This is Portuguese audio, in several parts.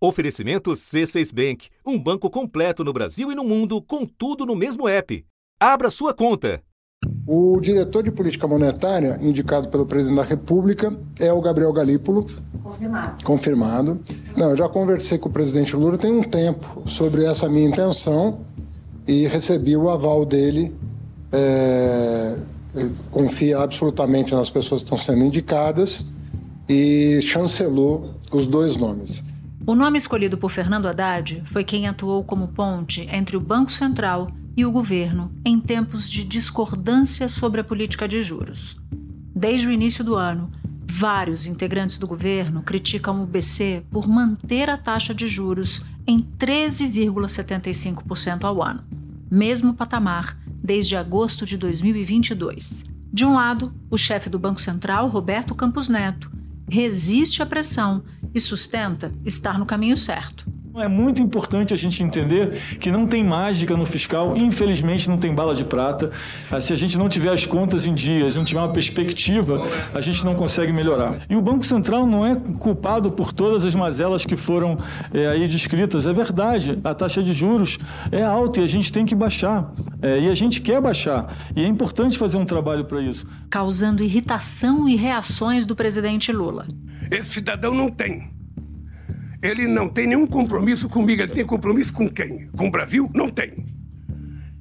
Oferecimento C6 Bank, um banco completo no Brasil e no mundo, com tudo no mesmo app. Abra sua conta. O diretor de política monetária, indicado pelo presidente da República, é o Gabriel Galípolo. Confirmado. Confirmado. Não, eu já conversei com o presidente Lula tem um tempo sobre essa minha intenção e recebi o aval dele. É, confia absolutamente nas pessoas que estão sendo indicadas e chancelou os dois nomes. O nome escolhido por Fernando Haddad foi quem atuou como ponte entre o Banco Central e o governo em tempos de discordância sobre a política de juros. Desde o início do ano, vários integrantes do governo criticam o BC por manter a taxa de juros em 13,75% ao ano, mesmo patamar desde agosto de 2022. De um lado, o chefe do Banco Central, Roberto Campos Neto, resiste à pressão e sustenta estar no caminho certo. É muito importante a gente entender que não tem mágica no fiscal, infelizmente não tem bala de prata. Ah, se a gente não tiver as contas em dias, não tiver uma perspectiva, a gente não consegue melhorar. E o Banco Central não é culpado por todas as mazelas que foram é, aí descritas. É verdade, a taxa de juros é alta e a gente tem que baixar. É, e a gente quer baixar. E é importante fazer um trabalho para isso. Causando irritação e reações do presidente Lula. Esse cidadão não tem. Ele não tem nenhum compromisso comigo. Ele tem compromisso com quem? Com o Brasil? Não tem.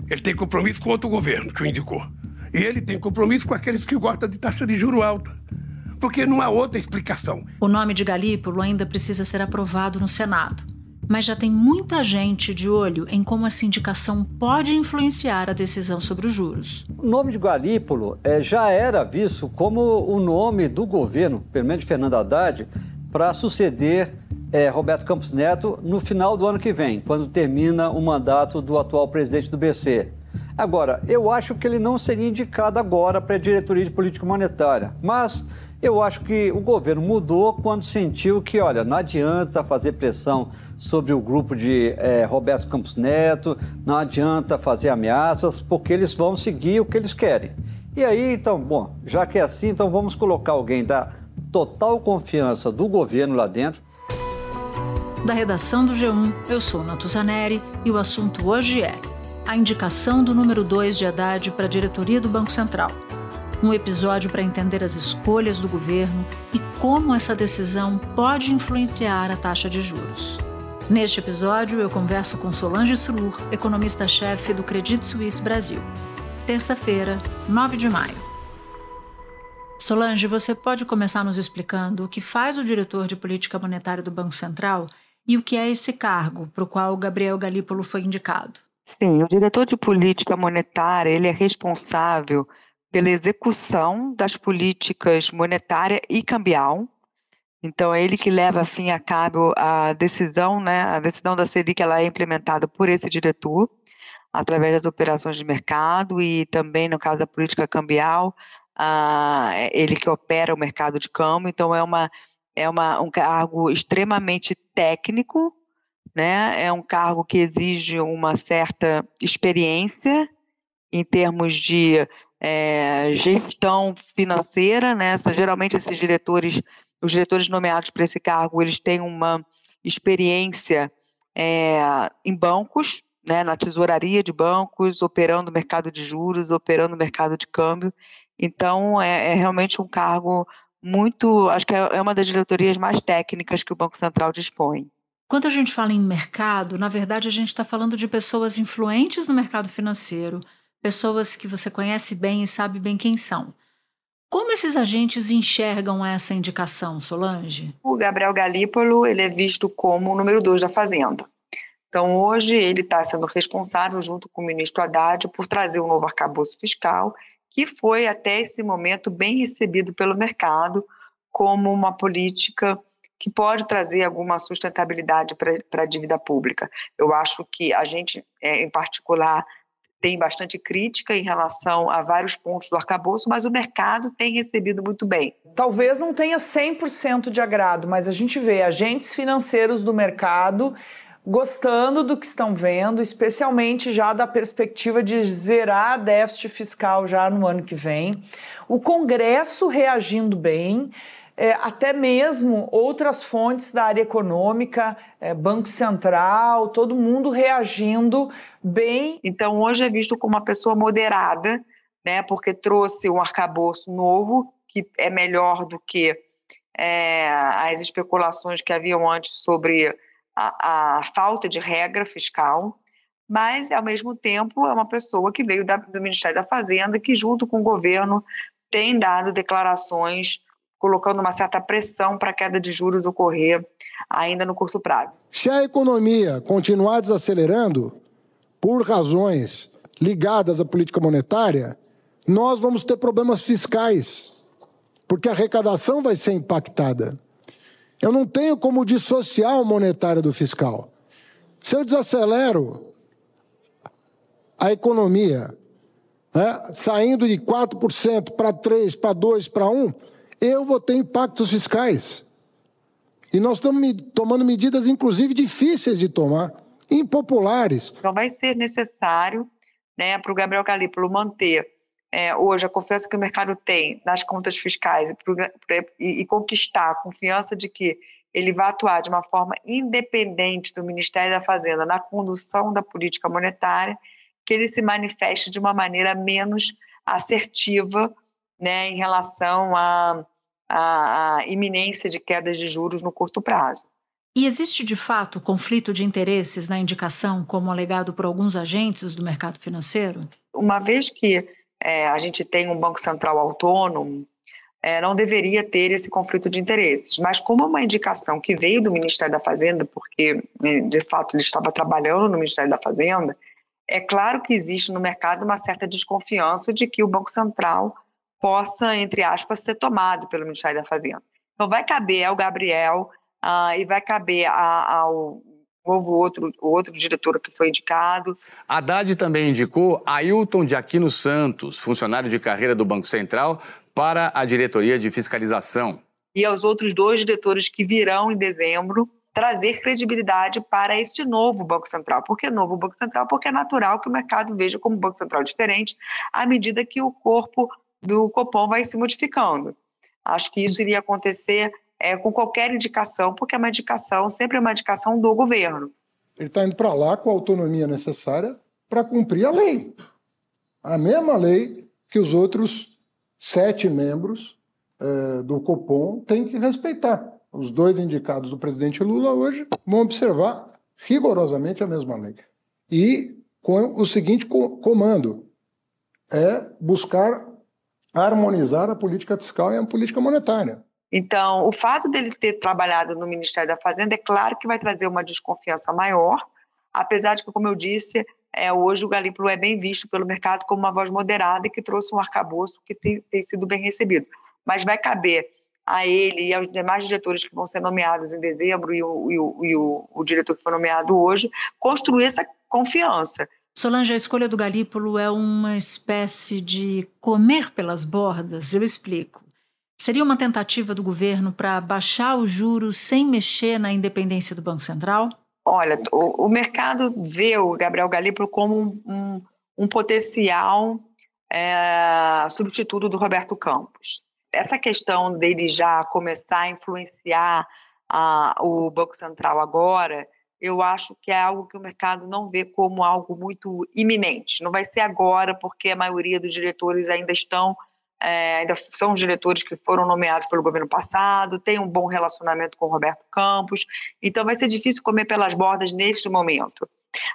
Ele tem compromisso com outro governo que o indicou. E ele tem compromisso com aqueles que gostam de taxa de juro alta. Porque não há outra explicação. O nome de Galípolo ainda precisa ser aprovado no Senado. Mas já tem muita gente de olho em como essa indicação pode influenciar a decisão sobre os juros. O nome de Galípolo é, já era visto como o nome do governo, pelo menos de Fernando Haddad, para suceder é, Roberto Campos Neto no final do ano que vem, quando termina o mandato do atual presidente do BC. Agora, eu acho que ele não seria indicado agora para a diretoria de política monetária, mas eu acho que o governo mudou quando sentiu que, olha, não adianta fazer pressão sobre o grupo de é, Roberto Campos Neto, não adianta fazer ameaças, porque eles vão seguir o que eles querem. E aí, então, bom, já que é assim, então vamos colocar alguém da total confiança do governo lá dentro. Da redação do G1, eu sou Natuzaneri e o assunto hoje é a indicação do número 2 de Haddad para a diretoria do Banco Central. Um episódio para entender as escolhas do governo e como essa decisão pode influenciar a taxa de juros. Neste episódio, eu converso com Solange Surur, economista-chefe do Credit Suisse Brasil. Terça-feira, 9 de maio. Solange, você pode começar nos explicando o que faz o diretor de política monetária do Banco Central e o que é esse cargo para o qual Gabriel Galípolo foi indicado? Sim, o diretor de política monetária ele é responsável pela execução das políticas monetária e cambial. Então é ele que leva a fim a cabo a decisão, né? A decisão da Selic ela é implementada por esse diretor através das operações de mercado e também no caso da política cambial ah, ele que opera o mercado de câmbio, então é, uma, é uma, um cargo extremamente técnico, né? é um cargo que exige uma certa experiência em termos de é, gestão financeira, né? geralmente esses diretores, os diretores nomeados para esse cargo, eles têm uma experiência é, em bancos, né, na tesouraria de bancos, operando o mercado de juros, operando o mercado de câmbio. Então, é, é realmente um cargo muito. Acho que é, é uma das diretorias mais técnicas que o Banco Central dispõe. Quando a gente fala em mercado, na verdade a gente está falando de pessoas influentes no mercado financeiro, pessoas que você conhece bem e sabe bem quem são. Como esses agentes enxergam essa indicação, Solange? O Gabriel Galípolo ele é visto como o número dois da Fazenda. Então, hoje, ele está sendo responsável, junto com o ministro Haddad, por trazer um novo arcabouço fiscal que foi até esse momento bem recebido pelo mercado como uma política que pode trazer alguma sustentabilidade para a dívida pública. Eu acho que a gente, é, em particular, tem bastante crítica em relação a vários pontos do arcabouço, mas o mercado tem recebido muito bem. Talvez não tenha 100% de agrado, mas a gente vê agentes financeiros do mercado gostando do que estão vendo, especialmente já da perspectiva de zerar déficit fiscal já no ano que vem. O Congresso reagindo bem. é, até mesmo outras fontes da área econômica, é, Banco Central, todo mundo reagindo bem. Então, hoje é visto como uma pessoa moderada, né, porque trouxe um arcabouço novo, que é melhor do que é, as especulações que haviam antes sobre a, a, falta de regra fiscal, mas, ao mesmo tempo, é uma pessoa que veio da, do Ministério da Fazenda, que, junto com o governo, tem dado declarações colocando uma certa pressão para a queda de juros ocorrer ainda no curto prazo. Se a economia continuar desacelerando, por razões ligadas à política monetária, nós vamos ter problemas fiscais, porque a arrecadação vai ser impactada. Eu não tenho como dissociar o monetário do fiscal. Se eu desacelero a economia, né, saindo de 4% para 3%, para 2%, para 1%, eu vou ter impactos fiscais. E nós estamos tomando medidas, inclusive, difíceis de tomar, impopulares. Então, vai ser necessário né, para o Gabriel Galípolo manter é, hoje a confiança que o mercado tem nas contas fiscais e, e, conquistar a confiança de que ele vai atuar de uma forma independente do Ministério da Fazenda na condução da política monetária, que ele se manifeste de uma maneira menos assertiva né, em relação à, à, à iminência de quedas de juros no curto prazo. E existe de fato conflito de interesses na indicação, como alegado por alguns agentes do mercado financeiro? Uma vez que é, a gente tem um Banco Central autônomo, é, não deveria ter esse conflito de interesses. Mas, como é uma indicação que veio do Ministério da Fazenda, porque de fato ele estava trabalhando no Ministério da Fazenda, é claro que existe no mercado uma certa desconfiança de que o Banco Central possa, entre aspas, ser tomado pelo Ministério da Fazenda. Então, vai caber ao Gabriel uh, e vai caber a, ao novo outro, outro diretor que foi indicado. Haddad também indicou Ailton de Aquino Santos, funcionário de carreira do Banco Central, para a diretoria de fiscalização. E aos outros dois diretores que virão em dezembro trazer credibilidade para este novo Banco Central. Por que novo Banco Central? Porque é natural que o mercado veja como Banco Central diferente à medida que o corpo do Copom vai se modificando. Acho que isso iria acontecer é, com qualquer indicação, porque é uma indicação, sempre é uma indicação do governo. Ele está indo para lá com a autonomia necessária para cumprir a lei. A mesma lei que os outros sete membros é, do Copom têm que respeitar. Os dois indicados do presidente Lula hoje vão observar rigorosamente a mesma lei. E com o seguinte comando: é buscar harmonizar a política fiscal e a política monetária. Então, o fato dele ter trabalhado no Ministério da Fazenda é claro que vai trazer uma desconfiança maior, apesar de que, como eu disse, é, hoje o Galípolo é bem visto pelo mercado como uma voz moderada e que trouxe um arcabouço que tem, tem sido bem recebido. Mas vai caber a ele e aos demais diretores que vão ser nomeados em dezembro e o, e o, e o, o diretor que foi nomeado hoje, construir essa confiança. Solange, a escolha do Galípolo é uma espécie de comer pelas bordas? Eu explico. Seria uma tentativa do governo para baixar os juros sem mexer na independência do Banco Central? Olha, o, o mercado vê o Gabriel Galípolo como um, um, um potencial é, substituto do Roberto Campos. Essa questão dele já começar a influenciar a, o Banco Central agora eu acho que é algo que o mercado não vê como algo muito iminente. Não vai ser agora, porque a maioria dos diretores ainda estão, é, ainda são diretores que foram nomeados pelo governo passado, tem um bom relacionamento com o Roberto Campos, então vai ser difícil comer pelas bordas neste momento.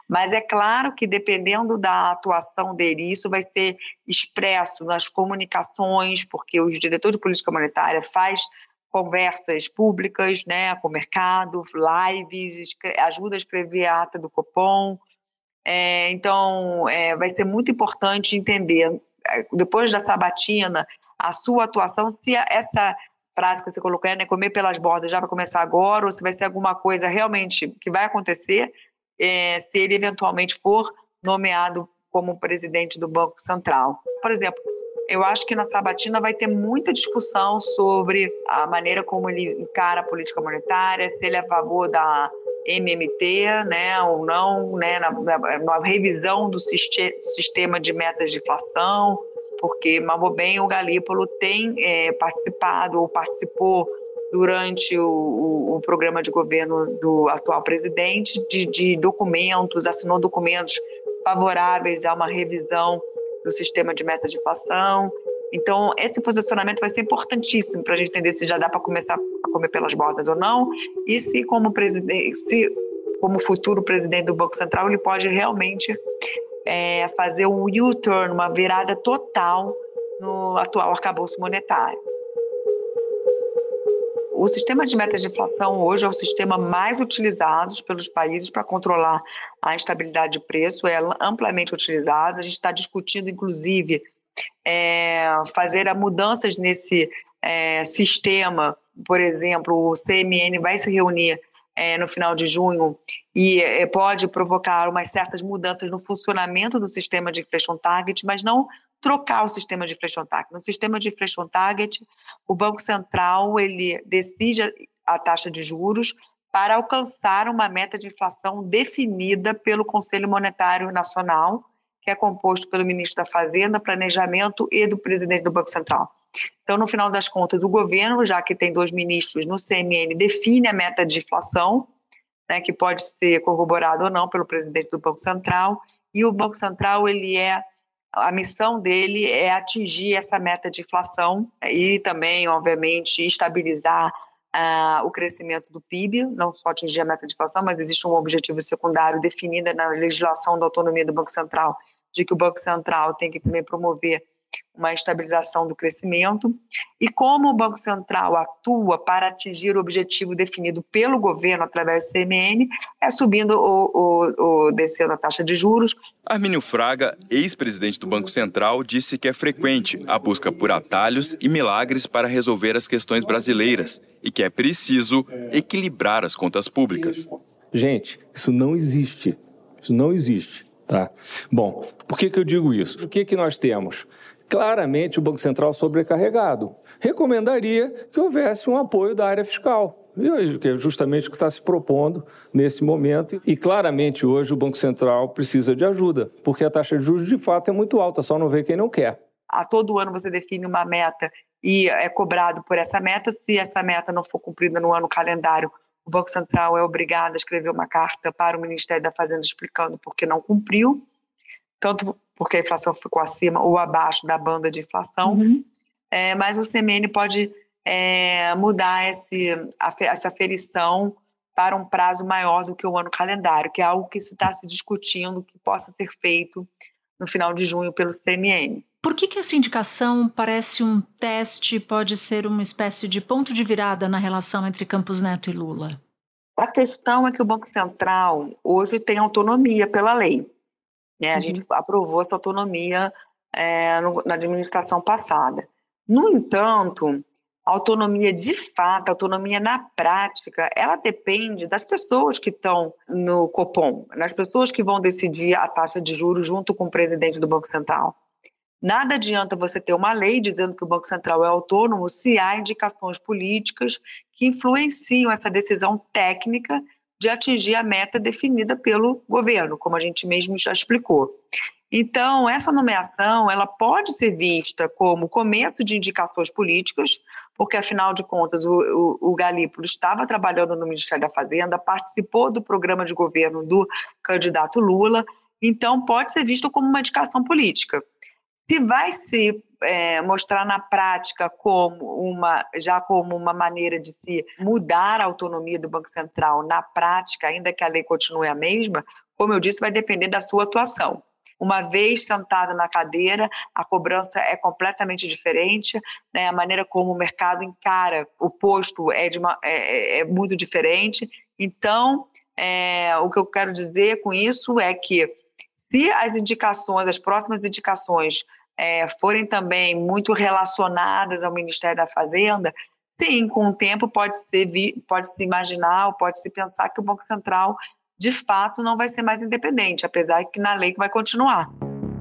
Mas é claro que dependendo da atuação dele, isso vai ser expresso nas comunicações, porque os diretores de política monetária faz conversas públicas né, com o mercado, lives, ajuda a escrever a ata do Copom. É, então, é, vai ser muito importante entender, depois da sabatina, a sua atuação, se essa frase que você colocou, é, né, comer pelas bordas, já vai começar agora, ou se vai ser alguma coisa realmente que vai acontecer, é, se ele eventualmente for nomeado como presidente do Banco Central. Por exemplo, eu acho que na sabatina vai ter muita discussão sobre a maneira como ele encara a política monetária, se ele é a favor da MMT, né, ou não, né, na, na, na revisão do sistema de metas de inflação, porque, mal bem, o Galípolo tem é, participado ou participou durante o, o, o, programa de governo do atual presidente de, de documentos, assinou documentos favoráveis a uma revisão do sistema de metas de inflação. Então, esse posicionamento vai ser importantíssimo para a gente entender se já dá para começar a comer pelas bordas ou não, e se, como presidente, como futuro presidente do Banco Central, ele pode realmente é, fazer um U-turn, uma virada total no atual arcabouço monetário. O sistema de metas de inflação hoje é o sistema mais utilizado pelos países para controlar a instabilidade de preço, é amplamente utilizado. A gente está discutindo, inclusive, é, fazer mudanças nesse é, sistema. Por exemplo, o CMN vai se reunir é, no final de junho e é, pode provocar umas certas mudanças no funcionamento do sistema de inflation target, mas não trocar o sistema de inflation target. No sistema de inflation target, o Banco Central ele decide a taxa de juros para alcançar uma meta de inflação definida pelo Conselho Monetário Nacional, que é composto pelo ministro da Fazenda, Planejamento e do presidente do Banco Central. Então, no final das contas, o governo, já que tem dois ministros no CMN, define a meta de inflação, né, que pode ser corroborado ou não pelo presidente do Banco Central, e o Banco Central ele é a missão dele é atingir essa meta de inflação e também, obviamente, estabilizar uh, o crescimento do PIB, não só atingir a meta de inflação, mas existe um objetivo secundário definido na legislação da autonomia do Banco Central, de que o Banco Central tem que também promover uma estabilização do crescimento. E como o Banco Central atua para atingir o objetivo definido pelo governo através do CMN, é subindo ou, ou, ou descendo a taxa de juros. Armínio Fraga, ex-presidente do Banco Central, disse que é frequente a busca por atalhos e milagres para resolver as questões brasileiras e que é preciso equilibrar as contas públicas. Gente, isso não existe. Isso não existe. Tá? Bom, por que, que eu digo isso? O que, que nós temos? claramente o Banco Central sobrecarregado. Recomendaria que houvesse um apoio da área fiscal, que é justamente o que está se propondo nesse momento. E claramente hoje o Banco Central precisa de ajuda, porque a taxa de juros de fato é muito alta, só não vê quem não quer. A todo ano você define uma meta e é cobrado por essa meta. Se essa meta não for cumprida no ano calendário, o Banco Central é obrigado a escrever uma carta para o Ministério da Fazenda explicando por que não cumpriu tanto porque a inflação ficou acima ou abaixo da banda de inflação, uhum. é, mas o CMN pode é, mudar esse, a, essa aferição para um prazo maior do que o ano calendário, que é algo que se está se discutindo que possa ser feito no final de junho pelo CMN. Por que, que essa indicação parece um teste, pode ser uma espécie de ponto de virada na relação entre Campos Neto e Lula? A questão é que o Banco Central hoje tem autonomia pela lei. Né? A uhum. gente aprovou essa autonomia é, no, na administração passada. No entanto, a autonomia de fato, a autonomia na prática, ela depende das pessoas que estão no Copom, das pessoas que vão decidir a taxa de juros junto com o presidente do Banco Central. Nada adianta você ter uma lei dizendo que o Banco Central é autônomo se há indicações políticas que influenciam essa decisão técnica de atingir a meta definida pelo governo, como a gente mesmo já explicou. Então, essa nomeação ela pode ser vista como começo de indicações políticas, porque, afinal de contas, o, o, o Galípolo estava trabalhando no Ministério da Fazenda, participou do programa de governo do candidato Lula, então pode ser visto como uma indicação política. Se vai se é, mostrar na prática como uma, já como uma maneira de se mudar a autonomia do Banco Central na prática, ainda que a lei continue a mesma, como eu disse, vai depender da sua atuação. Uma vez sentado na cadeira, a cobrança é completamente diferente, né? a maneira como o mercado encara o posto é, uma, é, é, é muito diferente. Então, é, o que eu quero dizer com isso é que se as indicações, as próximas indicações é, forem também muito relacionadas ao Ministério da Fazenda, sim, com o tempo pode ser pode se imaginar ou pode se pensar que o Banco Central de fato não vai ser mais independente, apesar que na lei vai continuar.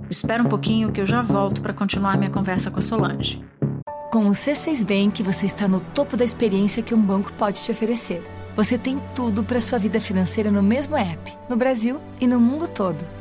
Espera um pouquinho que eu já volto para continuar minha conversa com a Solange. Com o C6 Bank, você está no topo da experiência que um banco pode te oferecer. Você tem tudo para sua vida financeira no mesmo app, no Brasil e no mundo todo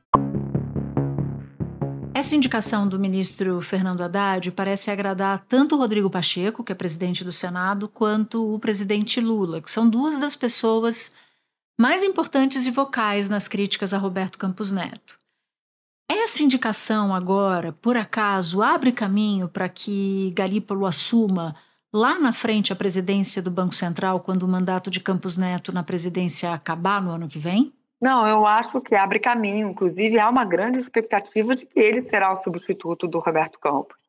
Essa indicação do ministro Fernando Haddad parece agradar tanto Rodrigo Pacheco, que é presidente do Senado, quanto o presidente Lula, que são duas das pessoas mais importantes e vocais nas críticas a Roberto Campos Neto. Essa indicação agora, por acaso, abre caminho para que Galípolo assuma lá na frente a presidência do Banco Central quando o mandato de Campos Neto na presidência acabar no ano que vem? Não, eu acho que abre caminho. Inclusive, há uma grande expectativa de que ele será o substituto do Roberto Campos.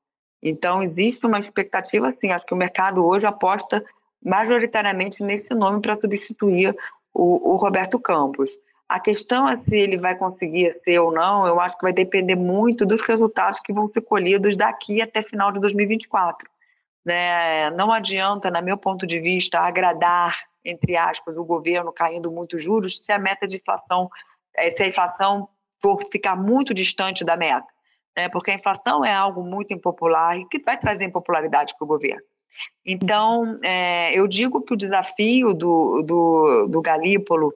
Então, existe uma expectativa, sim. Acho que o mercado hoje aposta majoritariamente nesse nome para substituir o, o, Roberto Campos. A questão é se ele vai conseguir ser ou não, eu acho que vai depender muito dos resultados que vão ser colhidos daqui até final de 2024. Né? Não adianta, no meu ponto de vista, agradar entre aspas, o governo caindo muitos juros, se a meta de inflação, eh, se a inflação for ficar muito distante da meta, né? porque a inflação é algo muito impopular e que vai trazer impopularidade para o governo. Então, é, eu digo que o desafio do, do, do Galípolo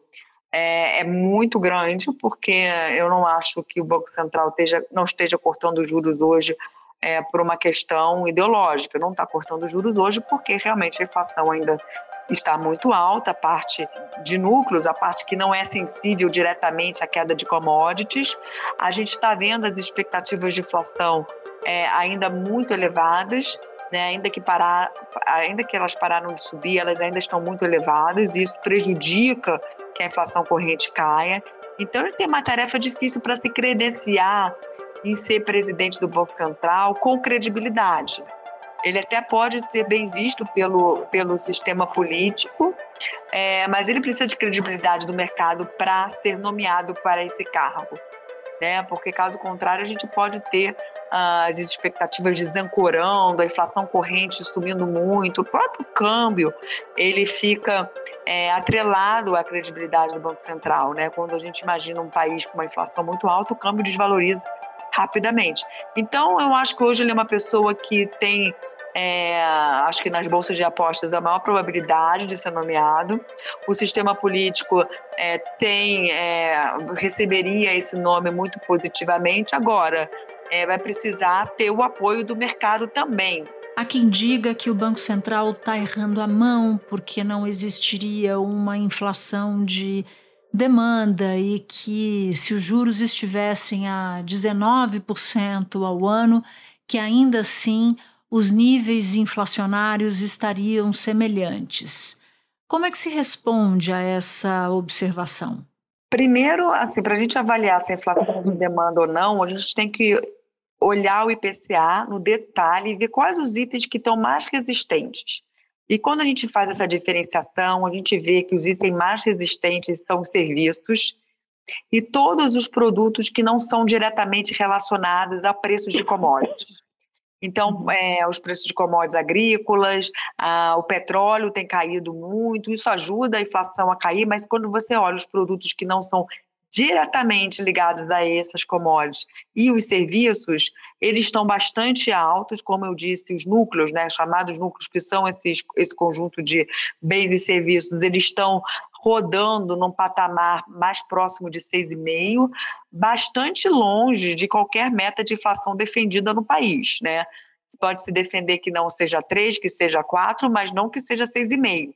é, é, muito grande, porque eu não acho que o Banco Central esteja, não esteja cortando juros hoje é, por uma questão ideológica. Não está cortando juros hoje porque realmente a inflação ainda está muito alta, a parte de núcleos, a parte que não é sensível diretamente à queda de commodities. A gente está vendo as expectativas de inflação é, ainda muito elevadas, né? ainda, que parar, ainda que elas pararam de subir, elas ainda estão muito elevadas, e isso prejudica que a inflação corrente caia. Então, ele tem uma tarefa difícil para se credenciar em ser presidente do Banco Central com credibilidade ele até pode ser bem visto pelo, pelo sistema político, é, mas ele precisa de credibilidade do mercado para ser nomeado para esse cargo. Né? Porque, caso contrário, a gente pode ter ah, as expectativas desancorando, a inflação corrente subindo muito, o próprio câmbio ele fica é, atrelado à credibilidade do Banco Central. Né? Quando a gente imagina um país com uma inflação muito alta, o câmbio desvaloriza rapidamente. Então, eu acho que hoje ele é uma pessoa que tem, é, acho que nas bolsas de apostas, a maior probabilidade de ser nomeado. O sistema político é, tem, é, receberia esse nome muito positivamente. Agora, é, vai precisar ter o apoio do mercado também. Há quem diga que o Banco Central está errando a mão porque não existiria uma inflação de demanda e que se os juros estivessem a 19% ao ano, que ainda assim os níveis inflacionários estariam semelhantes. Como é que se responde a essa observação? Primeiro, assim, para a gente avaliar se a inflação de demanda ou não, a gente tem que olhar o IPCA no detalhe e ver quais os itens que estão mais resistentes. E quando a gente faz essa diferenciação, a gente vê que os itens mais resistentes são os serviços e todos os produtos que não são diretamente relacionados a preços de commodities. Então, é, os preços de commodities agrícolas, o petróleo tem caído muito, isso ajuda a inflação a cair, mas quando você olha os produtos que não são diretamente ligados a essas commodities e os serviços, eles estão bastante altos, como eu disse, os núcleos, né, chamados núcleos, que são esses, esse conjunto de bens e serviços, eles estão rodando num patamar mais próximo de 6,5, bastante longe de qualquer meta de inflação defendida no país, né? Pode se defender que não seja 3, que seja 4, mas não que seja 6,5.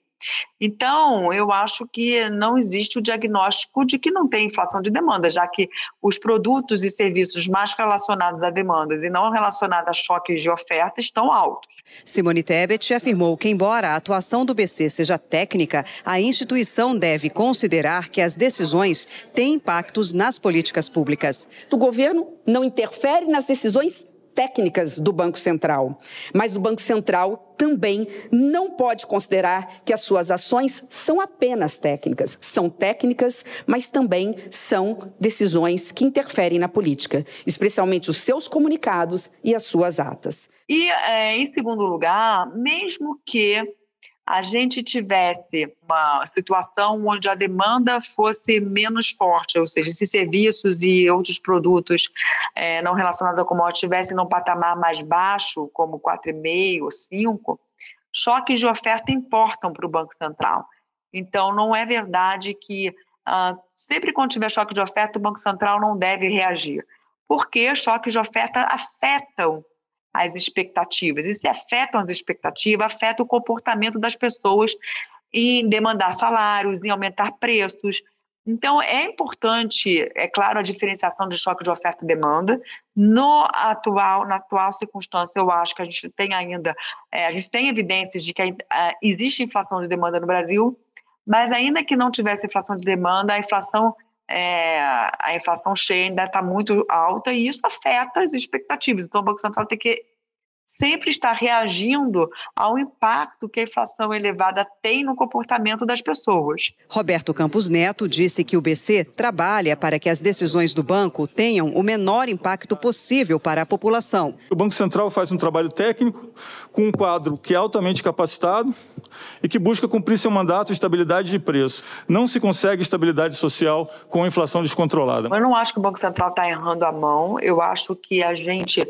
Então, eu acho que não existe o diagnóstico de que não tem inflação de demanda, já que os produtos e serviços mais relacionados a demandas e não relacionados a choques de oferta estão altos. Simone Tebet afirmou que, embora a atuação do BC seja técnica, a instituição deve considerar que as decisões têm impactos nas políticas públicas. O governo não interfere nas decisões técnicas do Banco Central. Mas o Banco Central também não pode considerar que as suas ações são apenas técnicas. São técnicas, mas também são decisões que interferem na política, especialmente os seus comunicados e as suas atas. E, é, em segundo lugar, mesmo que a gente tivesse uma situação onde a demanda fosse menos forte, ou seja, se serviços e outros produtos é, não relacionados ao commodity estivessem num patamar mais baixo, como 4,5 ou 5, choques de oferta importam para o Banco Central. Então, não é verdade que uh, sempre quando tiver choque de oferta, o Banco Central não deve reagir, porque choques de oferta afetam as expectativas. E se afetam as expectativas, afeta o comportamento das pessoas em demandar salários, em aumentar preços. Então, é importante, é claro, a diferenciação de choque de oferta e demanda. No atual, na atual circunstância, eu acho que a gente tem ainda, é, a gente tem evidências de que uh, existe inflação de demanda no Brasil, mas ainda que não tivesse inflação de demanda, a inflação é, a inflação cheia ainda está muito alta e isso afeta as expectativas. Então, o Banco Central tem que sempre estar reagindo ao impacto que a inflação elevada tem no comportamento das pessoas. Roberto Campos Neto disse que o BC trabalha para que as decisões do banco tenham o menor impacto possível para a população. O Banco Central faz um trabalho técnico com um quadro que é altamente capacitado e que busca cumprir seu mandato de estabilidade de preço. Não se consegue estabilidade social com a inflação descontrolada. Eu não acho que o Banco Central está errando a mão. Eu acho que a gente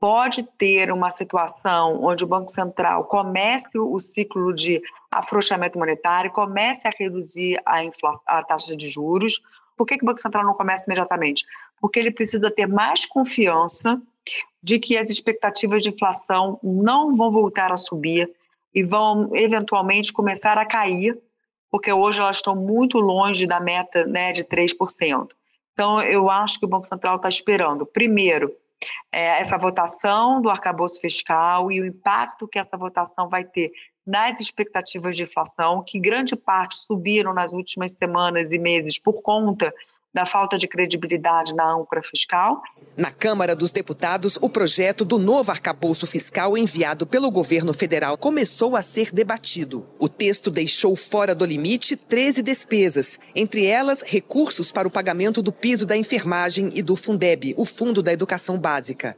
pode ter uma situação onde o Banco Central comece o ciclo de afrouxamento monetário, comece a reduzir a, a taxa de juros. Por que, que o Banco Central não começa imediatamente? Porque ele precisa ter mais confiança de que as expectativas de inflação não vão voltar a subir e vão eventualmente começar a cair, porque hoje elas estão muito longe da meta né, de 3%. Então, eu acho que o Banco Central está esperando, primeiro, é, essa votação do arcabouço fiscal e o impacto que essa votação vai ter nas expectativas de inflação, que grande parte subiram nas últimas semanas e meses por conta da falta de credibilidade na âncora fiscal. Na Câmara dos Deputados, o projeto do novo arcabouço fiscal enviado pelo governo federal começou a ser debatido. O texto deixou fora do limite 13 despesas, entre elas recursos para o pagamento do piso da enfermagem e do Fundeb, o Fundo da Educação Básica.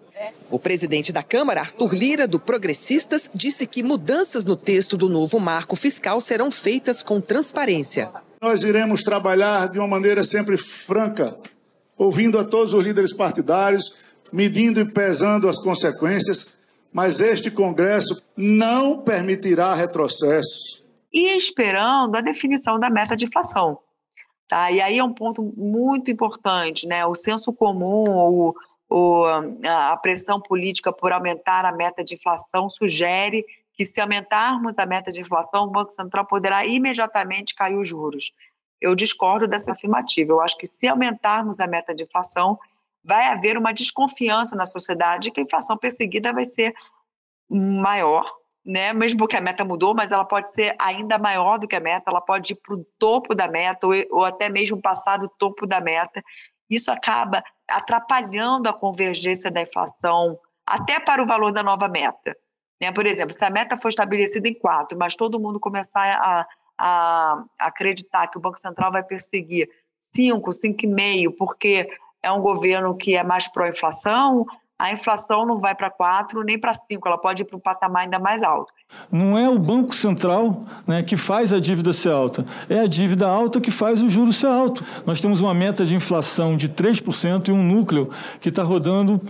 O presidente da Câmara, Arthur Lira, do Progressistas, disse que mudanças no texto do novo marco fiscal serão feitas com transparência. Nós iremos trabalhar de uma maneira sempre franca, ouvindo a todos os líderes partidários, medindo e pesando as consequências, mas este Congresso não permitirá retrocessos. E esperando a definição da meta de inflação. Tá? E aí é um ponto muito importante, né? O senso comum, ou, ou a pressão política por aumentar a meta de inflação sugere que se aumentarmos a meta de inflação, o Banco Central poderá imediatamente cair os juros. Eu discordo dessa afirmativa. Eu acho que se aumentarmos a meta de inflação, vai haver uma desconfiança na sociedade que a inflação perseguida vai ser maior, né? Mesmo porque a meta mudou, mas ela pode ser ainda maior do que a meta, ela pode ir para o topo da meta ou, ou até mesmo passar do topo da meta. Isso acaba atrapalhando a convergência da inflação até para o valor da nova meta. Né? Por exemplo, se a meta for estabelecida em 4, mas todo mundo começar a, a acreditar que o Banco Central vai perseguir 5, 5,5, porque é um governo que é mais pró-inflação, a inflação não vai para 4 nem para 5, ela pode ir para um patamar ainda mais alto. Não é o Banco Central né, que faz a dívida ser alta, é a dívida alta que faz o juro ser alto. Nós temos uma meta de inflação de 3% e um núcleo que está rodando,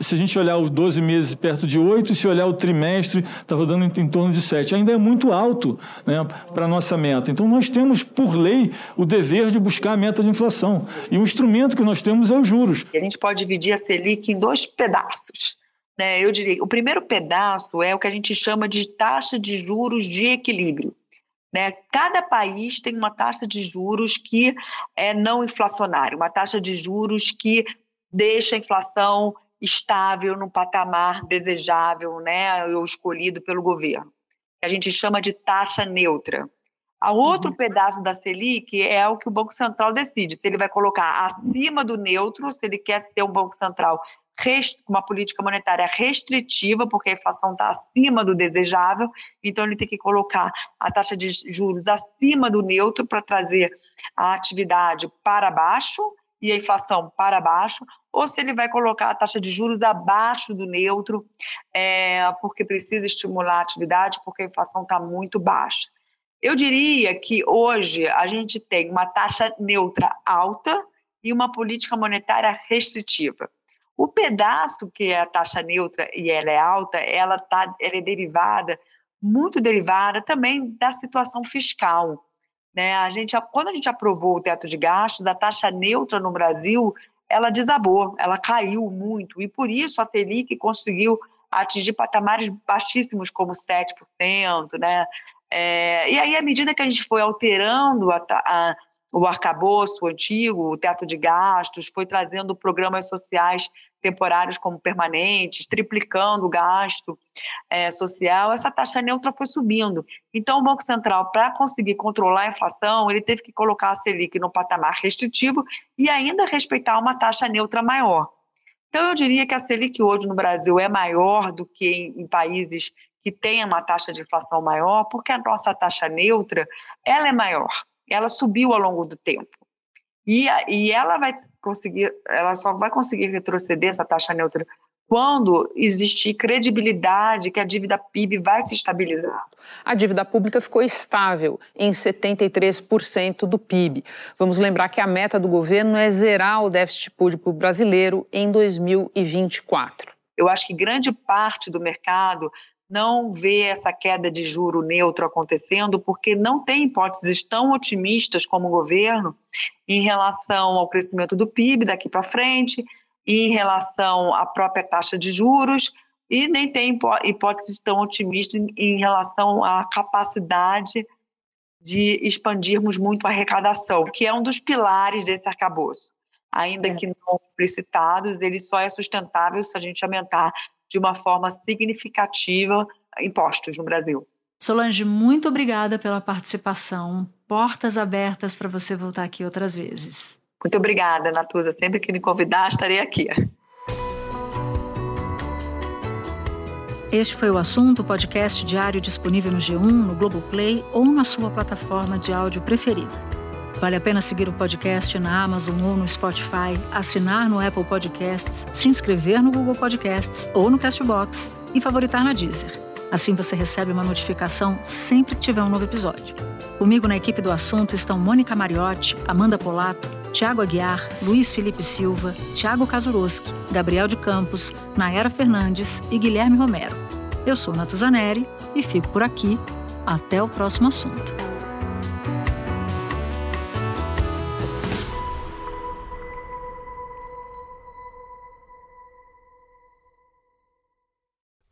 se a gente olhar os 12 meses perto de 8, e se olhar o trimestre, está rodando em, em, torno de 7. Ainda é muito alto né, para a nossa meta. Então, nós temos, por lei, o dever de buscar a meta de inflação. E o instrumento que nós temos é os juros. A gente pode dividir a Selic em dois pedaços. Né? Eu diria, o primeiro pedaço é o que a gente chama de taxa de juros de equilíbrio. Né? Cada país tem uma taxa de juros que é não inflacionária, uma taxa de juros que deixa a inflação estável no patamar desejável, né, ou escolhido pelo governo. A gente chama de taxa neutra. A outro uhum. pedaço da Selic é o que o Banco Central decide, se ele vai colocar acima do neutro, se ele quer ser um Banco Central uma política monetária restritiva, porque a inflação está acima do desejável, então ele tem que colocar a taxa de juros acima do neutro para trazer a atividade para baixo e a inflação para baixo, ou se ele vai colocar a taxa de juros abaixo do neutro, é, porque precisa estimular a atividade, porque a inflação está muito baixa. Eu diria que hoje a gente tem uma taxa neutra alta e uma política monetária restritiva. O pedaço que é a taxa neutra e ela é alta, ela, tá, ela é derivada, muito derivada também da situação fiscal. Né? A gente, quando a gente aprovou o teto de gastos, a taxa neutra no Brasil ela desabou, ela caiu muito, e por isso a Selic conseguiu atingir patamares baixíssimos como 7%, né? É, e aí, à medida que a gente foi alterando a, a, o arcabouço antigo, o teto de gastos, foi trazendo programas sociais temporários como permanentes, triplicando o gasto é, social, essa taxa neutra foi subindo. Então, o Banco Central, para conseguir controlar a inflação, ele teve que colocar a Selic no patamar restritivo e ainda respeitar uma taxa neutra maior. Então, eu diria que a Selic hoje no Brasil é maior do que em, em países que têm uma taxa de inflação maior, porque a nossa taxa neutra ela é maior ela subiu ao longo do tempo. E, e ela vai conseguir, ela só vai conseguir retroceder essa taxa neutra quando existir credibilidade que a dívida PIB vai se estabilizar. A dívida pública ficou estável em 73% do PIB. Vamos lembrar que a meta do governo é zerar o déficit público brasileiro em 2024. Eu acho que grande parte do mercado não vê essa queda de juro neutro acontecendo, porque não tem hipóteses tão otimistas como o governo em relação ao crescimento do PIB daqui para frente, em relação à própria taxa de juros, e nem tem hipóteses tão otimistas em relação à capacidade de expandirmos muito a arrecadação, que é um dos pilares desse arcabouço. Ainda é. que não explicitados, ele só é sustentável se a gente aumentar de uma forma significativa impostos no Brasil. Solange, muito obrigada pela participação. Portas abertas para você voltar aqui outras vezes. Muito obrigada, Natuza. Sempre que me convidar, estarei aqui. Este foi o assunto, podcast diário disponível no G1, no Globoplay ou na sua plataforma de áudio preferida. Vale a pena seguir o podcast na Amazon ou no Spotify, assinar no Apple Podcasts, se inscrever no Google Podcasts ou no Castbox e favoritar na Deezer. Assim você recebe uma notificação sempre que tiver um novo episódio. Comigo na equipe do assunto estão Mônica Mariotti, Amanda Polato, Tiago Aguiar, Luiz Felipe Silva, Tiago Kazuroski, Gabriel de Campos, Naera Fernandes e Guilherme Romero. Eu sou Natuzaneri e fico por aqui. Até o próximo assunto.